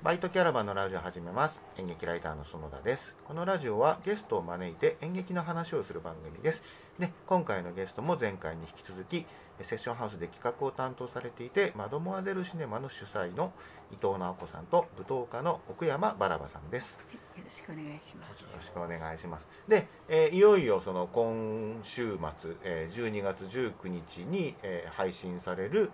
バイトキャラバンのラジオを始めます演劇ライターの園田ですこのラジオはゲストを招いて演劇の話をする番組ですで今回のゲストも前回に引き続きセッションハウスで企画を担当されていてマドモアゼルシネマの主催の伊藤直子さんと舞踏家の奥山バラバさんですよろしくお願いします。よろしくお願いします。で、えーいよいよその今週末、えー12月19日に、えー配信される、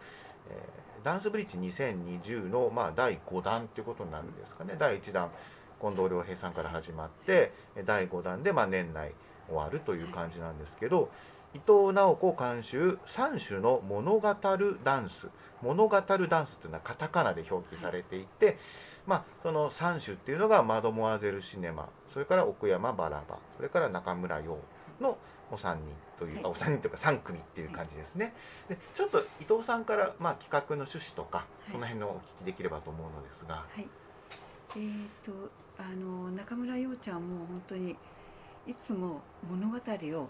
えーダンスブリッジ2020の、まあ、第5弾ということになるんですかね。第1弾、近藤良平さんから始まって、第5弾で、まあ、年内終わるという感じなんですけど、伊藤直子監修3種の物語るダンス物語るダンスというのはカタカナで表記されていて、まあ、その3種っていうのがマドモアゼルシネマそれから奥山バラバそれから中村陽のお三人という、はいあお三人というか3組っていう感じですね。でちょっと伊藤さんから、まあ、企画の趣旨とか、いその辺のお聞きできればと思うのですが。はい。えー、とあの中村陽ちゃんも本当にいつも物語を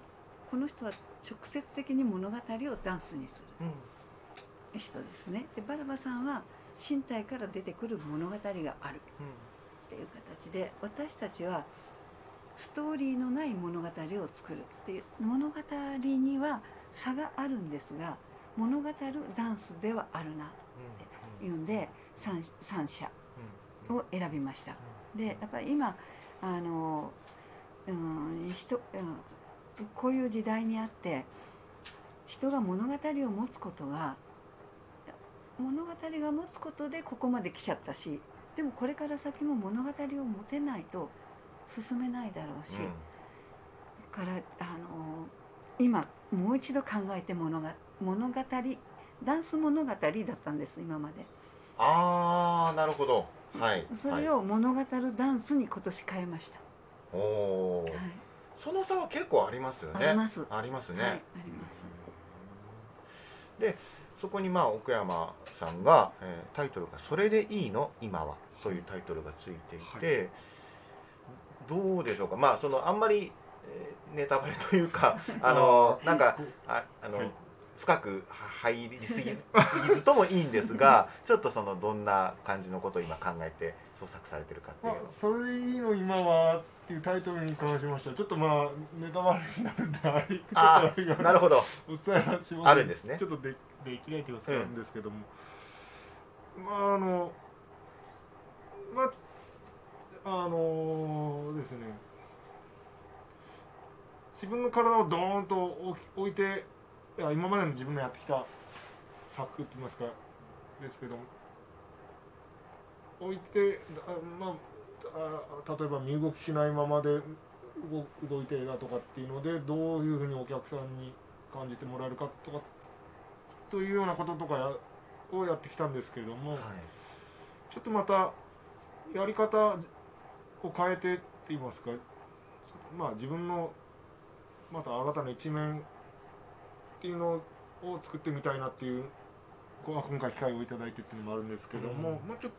この人は直接的に物語をダンスにすうんる人ですね。でバラバさんは身体から出てくる物語があるっていう形で私たちはストーリーのない物語を作るっていう物語には差があるんですが物語るダンスではあるなというんで 3, 三社うんを選びました。でやっぱり今あの、うん人うん、こういう時代にあって人が物語を持つことが物語が持つことでここまで来ちゃったしでもこれから先も物語を持てないと進めないだろうし、うん。だからあの今もう一度考えて物が物語ダンス物語だったんです今まで。ああなるほど。はいそれはい、を物語るダンスに今年変えました。おお、はい。その差は結構ありますよね。あります。ありますね、はい、あります。でそこにまあ奥山さんが、えータイトルが「それでいいの？今は」というタイトルがついていて、どうでしょうか？まあそのあんまり、えーネタバレというか あのなんかああの、はい。深くは入りすぎ すぎずともいいんですがちょっとそのどんな感じのことを今考えて創作されてるかっていうまあ、それでいいの今はっていうタイトルに関しましてはちょっとまあネタバレになるんでああなるほど。お伝えはします。あるんですね。ちょっとでできないというかなんですけども、まああのまああのですね。自分の体をドーンと置いていや今までの自分のやってきた作って言いますかですけども。置いてあまああ例えば身動きしないままで動動いてだとかっていうのでどういうふうにお客さんに感じてもらえるかとかというようなこととかやをやってきたんですけれども、はい。ちょっとまたやり方を変えてって言いますか？まあ自分のまた新たな一面っていうのを作ってみたいなっていうこう今回機会をいただいてっていうのもあるんですけども、うん。まあちょっと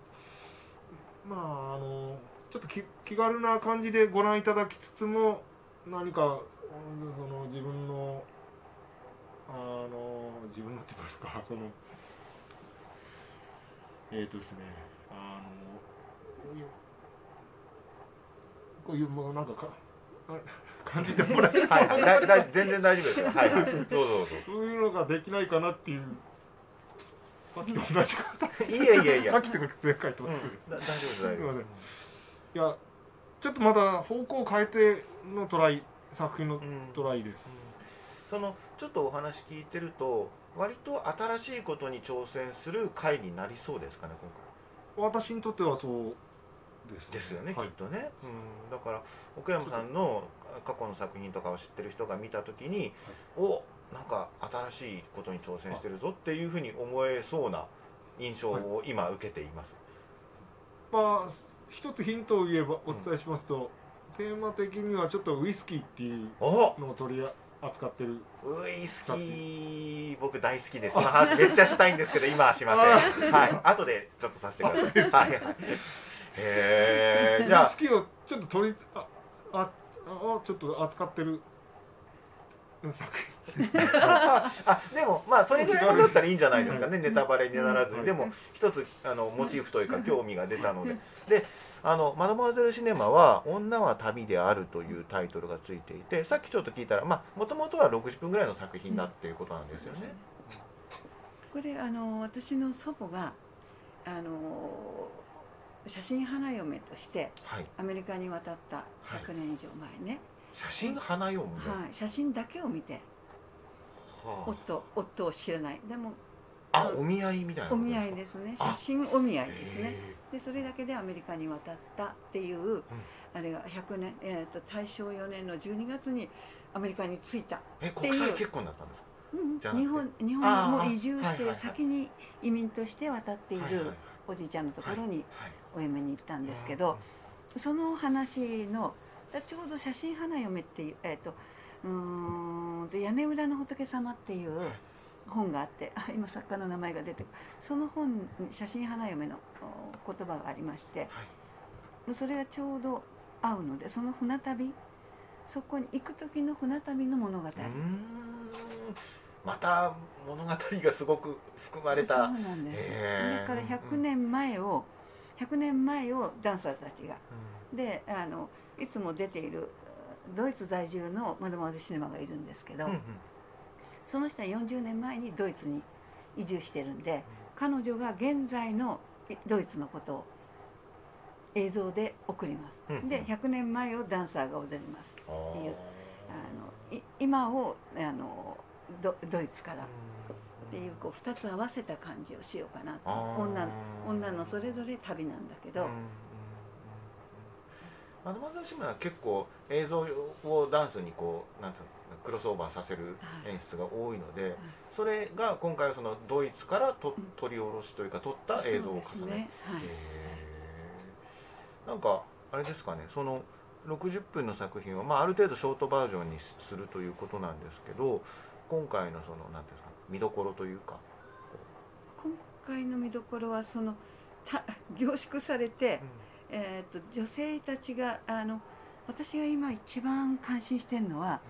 まああのちょっと気気軽な感じでご覧いただきつつも何かうんその自分のあの自分のって言いますか？そのえーとですねあのこういうもうなんかかあ 感じてもらえる？はいはい全然大丈夫ですよ。はい。はいどうぞどう。ぞそういうのができないかなっていう。さっきと同じ方いやいやいやさっきとか前回とうん、か、だ大丈夫大丈夫でいやちょっとまだ方向を変えてのトライ作品のトライです、そのちょっとお話聞いてると割と新しいことに挑戦する回になりそうですかね今私にとってはそうです回ですよね、はい。きっとね、うん、だから奥山さんの過去の作品とかを知ってる人が見た時に、おなんか新しいことに挑戦してるぞっていうふうに思えそうな印象を今受けています、まあ一つヒントを言えばお伝えしますと、テーマ的にはちょっとウイスキーっていうおのを取り扱ってる。ウイスキー僕大好きです。その話めっちゃしたいんですけど今はしません。はい。後でちょっとさせてください。はいはいえー、じゃあウイスキーをちょっと取りあああちょっと扱ってる。作品 あでもまあそれぐらいのだったらいいんじゃないですかね。ネタバレにならずうん。でも一つあのモチーフというか興味が出たので。であの「マドモアゼル・シネマ」は「女は旅である」というタイトルがついていてさっきちょっと聞いたらまあもともとは60分ぐらいの作品だっていうことなんですよね。これあの私の祖母があの写真花嫁としてはい、アメリカに渡ったはい。100年以上前ね、写真花読むね、はい、写真だけを見ては夫夫を知らない。でもあ、あお見合いみたいなお見合いですね。あ。写真お見合いですね。へでそれだけでアメリカに渡ったっていう、あれが100年、えー、と大正4年の12月にアメリカに着いた、え国際結婚だったんですか？日本日本にも移住して先に移民として渡っているおじいちゃんのところにはいお嫁に行ったんですけど、その話のだちょうど「写真花嫁」っていう、えー、とうーんと屋根裏の仏様っていう本があってあ今作家の名前が出てくる。その本に「写真花嫁」のお言葉がありましてそれがちょうど合うのでその船旅そこに行く時の船旅の物語、また物語がすごく含まれそうたなんです、へー。だから100年前を100年前をダンサーたちが。であのいつも出ているドイツ在住のマドマーズシネマがいるんですけど、うんうん。その人は40年前にドイツに移住してるんで彼女が現在のいドイツのことを映像で送ります、うんうん。で100年前をダンサーが踊ります。っていうあのい今をあのドドイツから。っていうこう2つ合わせた感じをしようかなと。女のそれぞれ旅なんだけど、うんうんうんうんマドマゼルシムは結構映像をダンスにこうなんていうのクロスオーバーさせる演出が多いので、それが今回はそのドイツからとうん取り下ろしというか撮った映像を重ねそうですね、はい。へー。なんかあれですかねその60分の作品は、まあ、ある程度ショートバージョンにするということなんですけど今回のそのなんていうんですか見どころというか今回の見どころはそのた凝縮されて、えー、と女性たちがあの私が今一番感心してるのは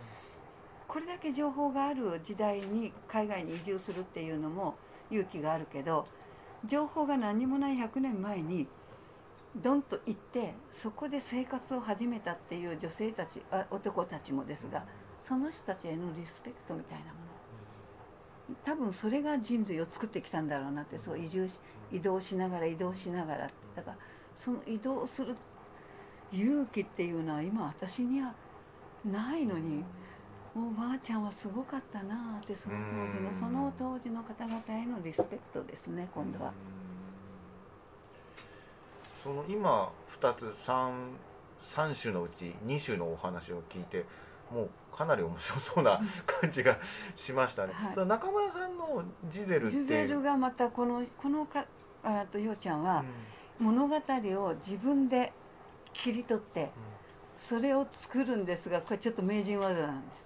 これだけ情報がある時代に海外に移住するっていうのも勇気があるけど情報が何にもない100年前にドンと行ってそこで生活を始めたっていう女性たちあ男たちもですがその人たちへのリスペクトみたいなもの多分それが人類を作ってきたんだろうなってそう移住し移動しながら移動しながらだからその移動する勇気っていうのは今私にはないのにおばあちゃんはすごかったなあってその当時のうん。その当時の方々へのリスペクトですね今度は。その今2つ 3, 3種のうち2種のお話を聞いてもうかなり面白そうな感じがしましたね。はい。その中村さんのジゼルってジゼルがまたこのこのかあとようちゃんは物語を自分で切り取ってそれを作るんですがこれちょっと名人技なんです。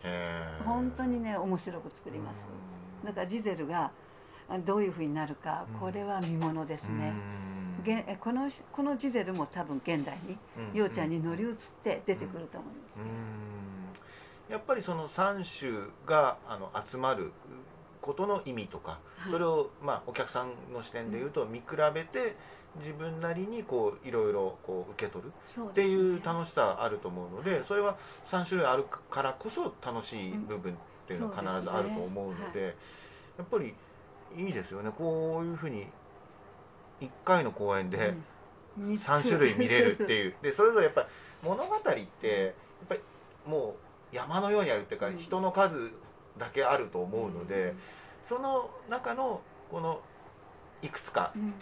本当にね面白く作ります。だからジゼルがあどういうふうになるかうん。これは見ものですね。うん。げこのこのジゼルも多分現代にうん。ようちゃんに乗り移って出てくると思うんですう。んやっぱりその3種があの集まることの意味とか、はい。それをまあお客さんの視点で言うと見比べて自分なりにこういろいろこう受け取るっていう楽しさあると思うのでそれは3種類あるからこそ楽しい部分っていうのは必ずあると思うのでやっぱりいいですよね。こういうふうに1回の公演でうん。3種類見れるっていう。でそれぞれやっぱり物語ってやっぱりもう山のようにあるっていうかうん。人の数だけあると思うのでその中のこのいくつかうん。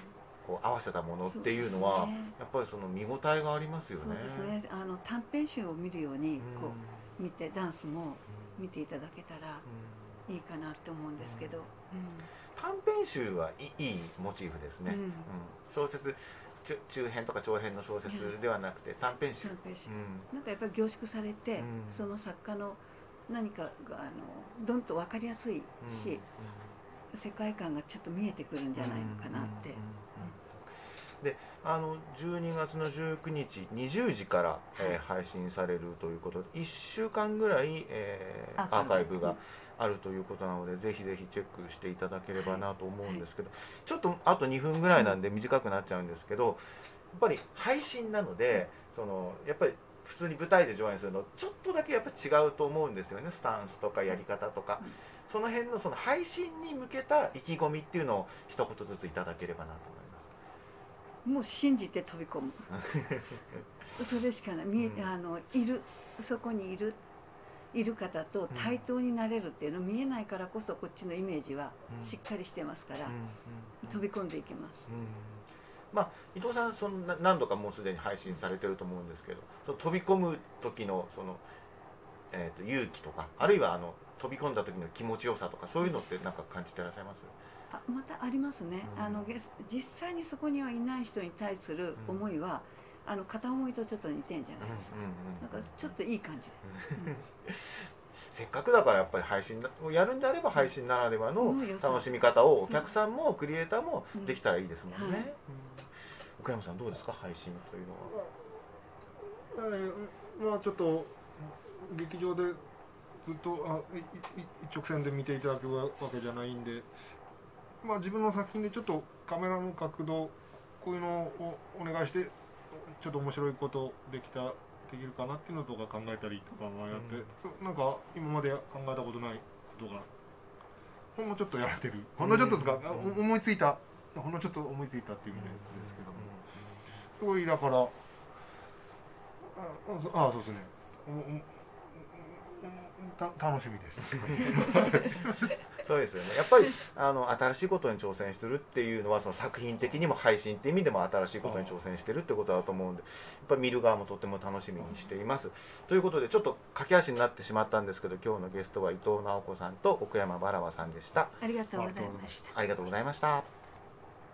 こう合わせたものっていうのはね。やっぱりその見応えがありますよね。そうですね。あの短編集を見るようにうん。こう見てダンスもうん。見ていただけたらうん。いいかなって思うんですけど、短編集はいいいいモチーフですね。うん。うん。小説中中編とか長編の小説ではなくて短編集。うん。なんかやっぱり凝縮されて、うん。その作家の何かがあのどんと分かりやすいし、世界観がちょっと見えてくるんじゃないのかなって、であの12月の19日20時から、えー配信されるということで1週間ぐらい、えーアーカイブがあるということなのでぜひぜひチェックしていただければなと思うんですけど、ちょっとあと2分ぐらいなんで短くなっちゃうんですけどやっぱり配信なのでそのやっぱり普通に舞台で上演するのちょっとだけやっぱ違うと思うんですよねスタンスとかやり方とか、うん。その辺のその配信に向けた意気込みっていうのを一言ずついただければなと。もう信じて飛び込む。それしかない。うん。あのいるそこにいるいる方と対等になれるっていうの見えないからこそこっちのイメージはうん。しっかりしてますから、うんうん。飛び込んでいきます。うん。まあ、伊藤さんそのな何度かもうすでに配信されてると思うんですけどその飛び込む時のその、えー、と勇気とかあるいはあの飛び込んだ時の気持ちよさとかそういうのってなんか感じてらっしゃいます？あまたありますね、うん。あの実際にそこにはいない人に対する思いは、あの片思いとちょっと似てんじゃないですか、なんかちょっといい感じで、せっかくだからやっぱり配信やるんであれば配信ならではの楽しみ方をお客さんもクリエイターもできたらいいですもんね。はい。うん。岡山さんどうですか配信というのは？えーまあちょっと劇場でずっとあいい一直線で見ていただくわけじゃないんで、まあ、自分の作品でちょっとカメラの角度こういうのをお願いしてちょっと面白いことできたできるかなっていうのとか考えたりとかまあやって、うん。そなんか今まで考えたことないことがほんのちょっとやられてる。ほんのちょっとですか、あお思いついた。ほんのちょっと思いついたっていう意味でですけども。すごいだからああそうですねた楽しみです そうですよねやっぱりあの新しいことに挑戦してるっていうのはその作品的にも配信っていう意味でも新しいことに挑戦してるってことだと思うんでやっぱり見る側もとても楽しみにしています。ということでちょっと駆け足になってしまったんですけど今日のゲストは伊藤直子さんと奥山バラバさんでした。ありがとうございました。ありがとうございました。